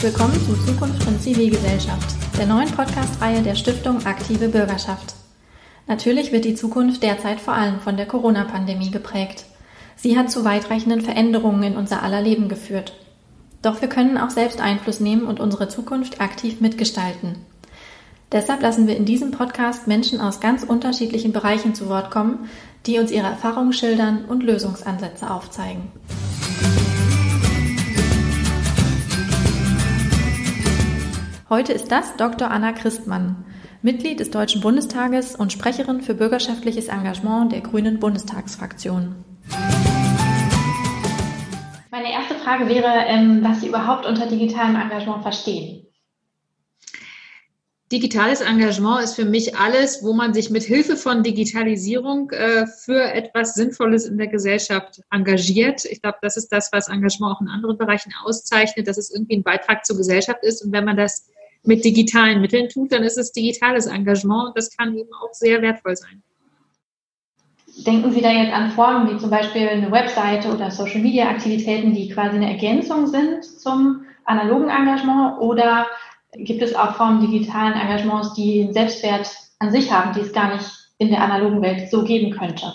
Willkommen zu Zukunft und Zivilgesellschaft, der neuen Podcast-Reihe der Stiftung Aktive Bürgerschaft. Natürlich wird die Zukunft derzeit vor allem von der Corona-Pandemie geprägt. Sie hat zu weitreichenden Veränderungen in unser aller Leben geführt. Doch wir können auch selbst Einfluss nehmen und unsere Zukunft aktiv mitgestalten. Deshalb lassen wir in diesem Podcast Menschen aus ganz unterschiedlichen Bereichen zu Wort kommen, die uns ihre Erfahrungen schildern und Lösungsansätze aufzeigen. Heute ist das Dr. Anna Christmann, Mitglied des Deutschen Bundestages und Sprecherin für bürgerschaftliches Engagement der Grünen Bundestagsfraktion. Meine erste Frage wäre, ähm, was Sie überhaupt unter digitalem Engagement verstehen. Digitales Engagement ist für mich alles, wo man sich mit Hilfe von Digitalisierung äh, für etwas Sinnvolles in der Gesellschaft engagiert. Ich glaube, das ist das, was Engagement auch in anderen Bereichen auszeichnet, dass es irgendwie ein Beitrag zur Gesellschaft ist. Und wenn man das mit digitalen Mitteln tut, dann ist es digitales Engagement und das kann eben auch sehr wertvoll sein. Denken Sie da jetzt an Formen wie zum Beispiel eine Webseite oder Social-Media-Aktivitäten, die quasi eine Ergänzung sind zum analogen Engagement oder gibt es auch Formen digitalen Engagements, die einen Selbstwert an sich haben, die es gar nicht in der analogen Welt so geben könnte?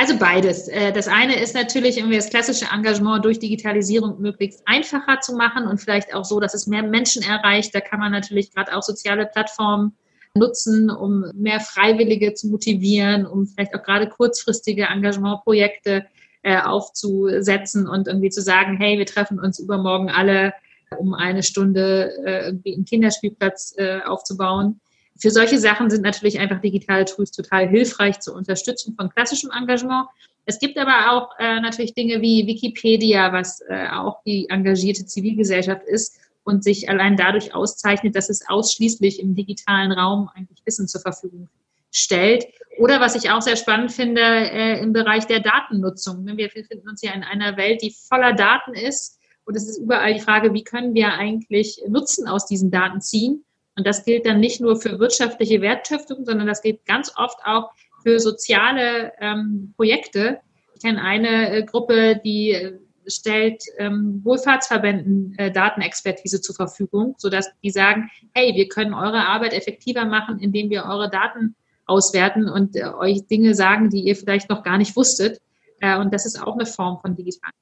Also beides. Äh, das eine ist natürlich irgendwie das klassische Engagement durch Digitalisierung möglichst einfacher zu machen und vielleicht auch so, dass es mehr Menschen erreicht. Da kann man natürlich gerade auch soziale Plattformen nutzen, um mehr Freiwillige zu motivieren, um vielleicht auch gerade kurzfristige Engagementprojekte äh, aufzusetzen und irgendwie zu sagen, hey, wir treffen uns übermorgen alle um eine Stunde äh, irgendwie einen Kinderspielplatz aufzubauen. Für solche Sachen sind natürlich einfach digitale Tools total hilfreich zur Unterstützung von klassischem Engagement. Es gibt aber auch äh, natürlich Dinge wie Wikipedia, was äh, auch die engagierte Zivilgesellschaft ist und sich allein dadurch auszeichnet, dass es ausschließlich im digitalen Raum eigentlich Wissen zur Verfügung stellt. Oder was ich auch sehr spannend finde, äh, im Bereich der Datennutzung. Wir befinden uns ja in einer Welt, die voller Daten ist und es ist überall die Frage, wie können wir eigentlich Nutzen aus diesen Daten ziehen? Und das gilt dann nicht nur für wirtschaftliche Wertschöpfung, sondern das gilt ganz oft auch für soziale ähm, Projekte. Ich kenne eine äh, Gruppe, die äh, stellt ähm, Wohlfahrtsverbänden äh, Datenexpertise zur Verfügung, sodass die sagen, hey, wir können eure Arbeit effektiver machen, indem wir eure Daten auswerten und äh, euch Dinge sagen, die ihr vielleicht noch gar nicht wusstet. Äh, und das ist auch eine Form von digitalen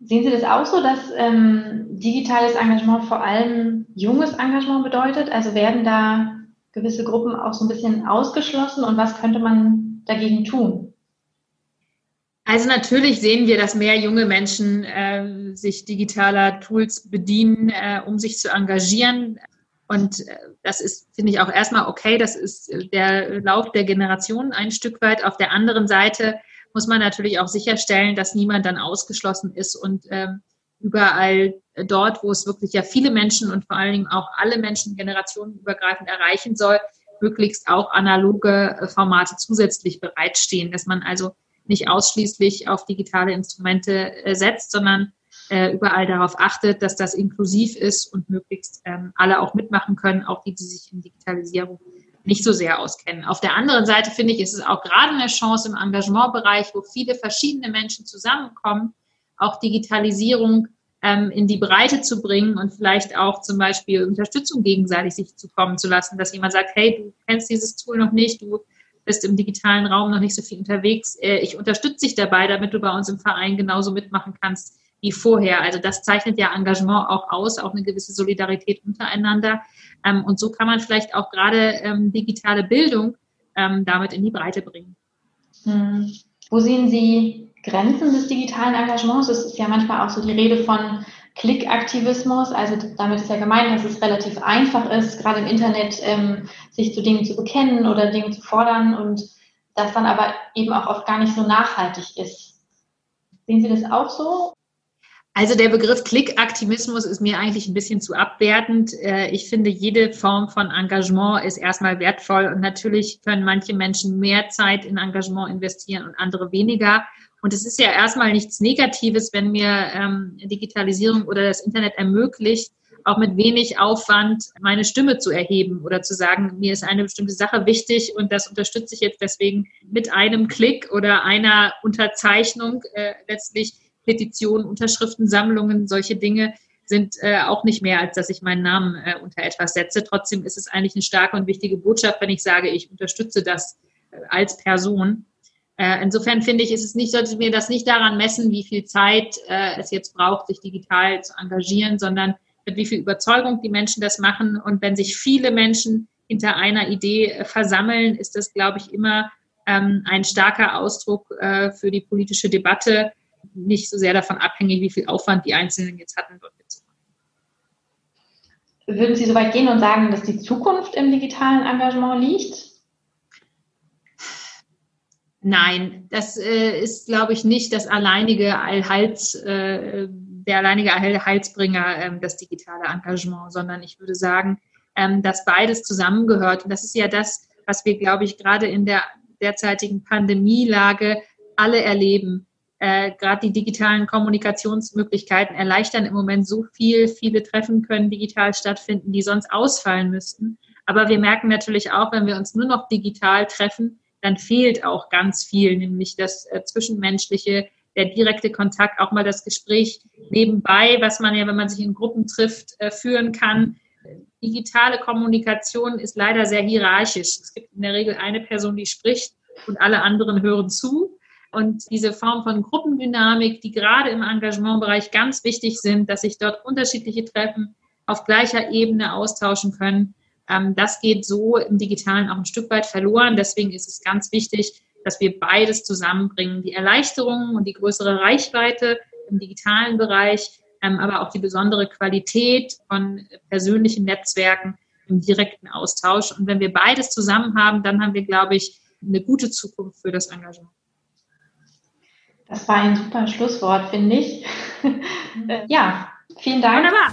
Sehen Sie das auch so, dass ähm, digitales Engagement vor allem junges Engagement bedeutet? Also werden da gewisse Gruppen auch so ein bisschen ausgeschlossen und was könnte man dagegen tun? Also natürlich sehen wir, dass mehr junge Menschen äh, sich digitaler Tools bedienen, äh, um sich zu engagieren. Und äh, das ist, finde ich, auch erstmal okay. Das ist der Lauf der Generation ein Stück weit. Auf der anderen Seite muss man natürlich auch sicherstellen, dass niemand dann ausgeschlossen ist und ähm, überall dort, wo es wirklich ja viele Menschen und vor allen Dingen auch alle Menschen generationenübergreifend erreichen soll, möglichst auch analoge äh, Formate zusätzlich bereitstehen, dass man also nicht ausschließlich auf digitale Instrumente äh, setzt, sondern äh, überall darauf achtet, dass das inklusiv ist und möglichst ähm, alle auch mitmachen können, auch die, die sich in Digitalisierung nicht so sehr auskennen. Auf der anderen Seite finde ich, ist es auch gerade eine Chance im Engagementbereich, wo viele verschiedene Menschen zusammenkommen, auch Digitalisierung ähm, in die Breite zu bringen und vielleicht auch zum Beispiel Unterstützung gegenseitig sich zukommen zu lassen, dass jemand sagt, hey, du kennst dieses Tool noch nicht, du bist im digitalen Raum noch nicht so viel unterwegs, äh, ich unterstütze dich dabei, damit du bei uns im Verein genauso mitmachen kannst wie vorher. Also das zeichnet ja Engagement auch aus, auch eine gewisse Solidarität untereinander. Ähm, und so kann man vielleicht auch gerade ähm, digitale Bildung ähm, damit in die Breite bringen. Hm. Wo sehen Sie Grenzen des digitalen Engagements? Es ist ja manchmal auch so die Rede von Klickaktivismus. Also damit ist ja gemeint, dass es relativ einfach ist, gerade im Internet ähm, sich zu Dingen zu bekennen oder Dinge zu fordern und das dann aber eben auch oft gar nicht so nachhaltig ist. Sehen Sie das auch so? Also der Begriff Klickaktivismus ist mir eigentlich ein bisschen zu abwertend. Äh, ich finde, jede Form von Engagement ist erstmal wertvoll und natürlich können manche Menschen mehr Zeit in Engagement investieren und andere weniger. Und es ist ja erstmal nichts Negatives, wenn mir ähm, Digitalisierung oder das Internet ermöglicht, auch mit wenig Aufwand meine Stimme zu erheben oder zu sagen, mir ist eine bestimmte Sache wichtig und das unterstütze ich jetzt deswegen mit einem Klick oder einer Unterzeichnung äh, letztlich Petitionen, Unterschriftensammlungen, solche Dinge sind äh, auch nicht mehr, als dass ich meinen Namen äh, unter etwas setze. Trotzdem ist es eigentlich eine starke und wichtige Botschaft, wenn ich sage, ich unterstütze das äh, als Person. Äh, insofern finde ich, ist es nicht, sollte mir das nicht daran messen, wie viel Zeit äh, es jetzt braucht, sich digital zu engagieren, sondern mit wie viel Überzeugung die Menschen das machen. Und wenn sich viele Menschen hinter einer Idee äh, versammeln, ist das, glaube ich, immer ähm, ein starker Ausdruck für die politische Debatte, nicht so sehr davon abhängig, wie viel Aufwand die Einzelnen jetzt hatten, dort mitzumachen. Würden Sie so weit gehen und sagen, dass die Zukunft im digitalen Engagement liegt? Nein, das äh, ist, glaube ich, nicht das alleinige Allheils, äh, der alleinige Heilsbringer, äh, das digitale Engagement, sondern ich würde sagen, ähm, dass beides zusammengehört. Und das ist ja das, was wir, glaube ich, gerade in der derzeitigen Pandemielage alle erleben. Äh, Gerade die digitalen Kommunikationsmöglichkeiten erleichtern im Moment so viel. Viele Treffen können digital stattfinden, die sonst ausfallen müssten. Aber wir merken natürlich auch, wenn wir uns nur noch digital treffen, dann fehlt auch ganz viel, nämlich das äh, Zwischenmenschliche, der direkte Kontakt, auch mal das Gespräch nebenbei, was man ja, wenn man sich in Gruppen trifft, äh, führen kann. Digitale Kommunikation ist leider sehr hierarchisch. Es gibt in der Regel eine Person, die spricht und alle anderen hören zu. Und diese Form von Gruppendynamik, die gerade im Engagementbereich ganz wichtig sind, dass sich dort unterschiedliche Treffen auf gleicher Ebene austauschen können, ähm, das geht so im Digitalen auch ein Stück weit verloren. Deswegen ist es ganz wichtig, dass wir beides zusammenbringen. Die Erleichterungen und die größere Reichweite im digitalen Bereich, ähm, aber auch die besondere Qualität von persönlichen Netzwerken im direkten Austausch. Und wenn wir beides zusammen haben, dann haben wir, glaube ich, eine gute Zukunft für das Engagement. Das war ein super Schlusswort, finde ich. ja, vielen Dank. Wunderbar.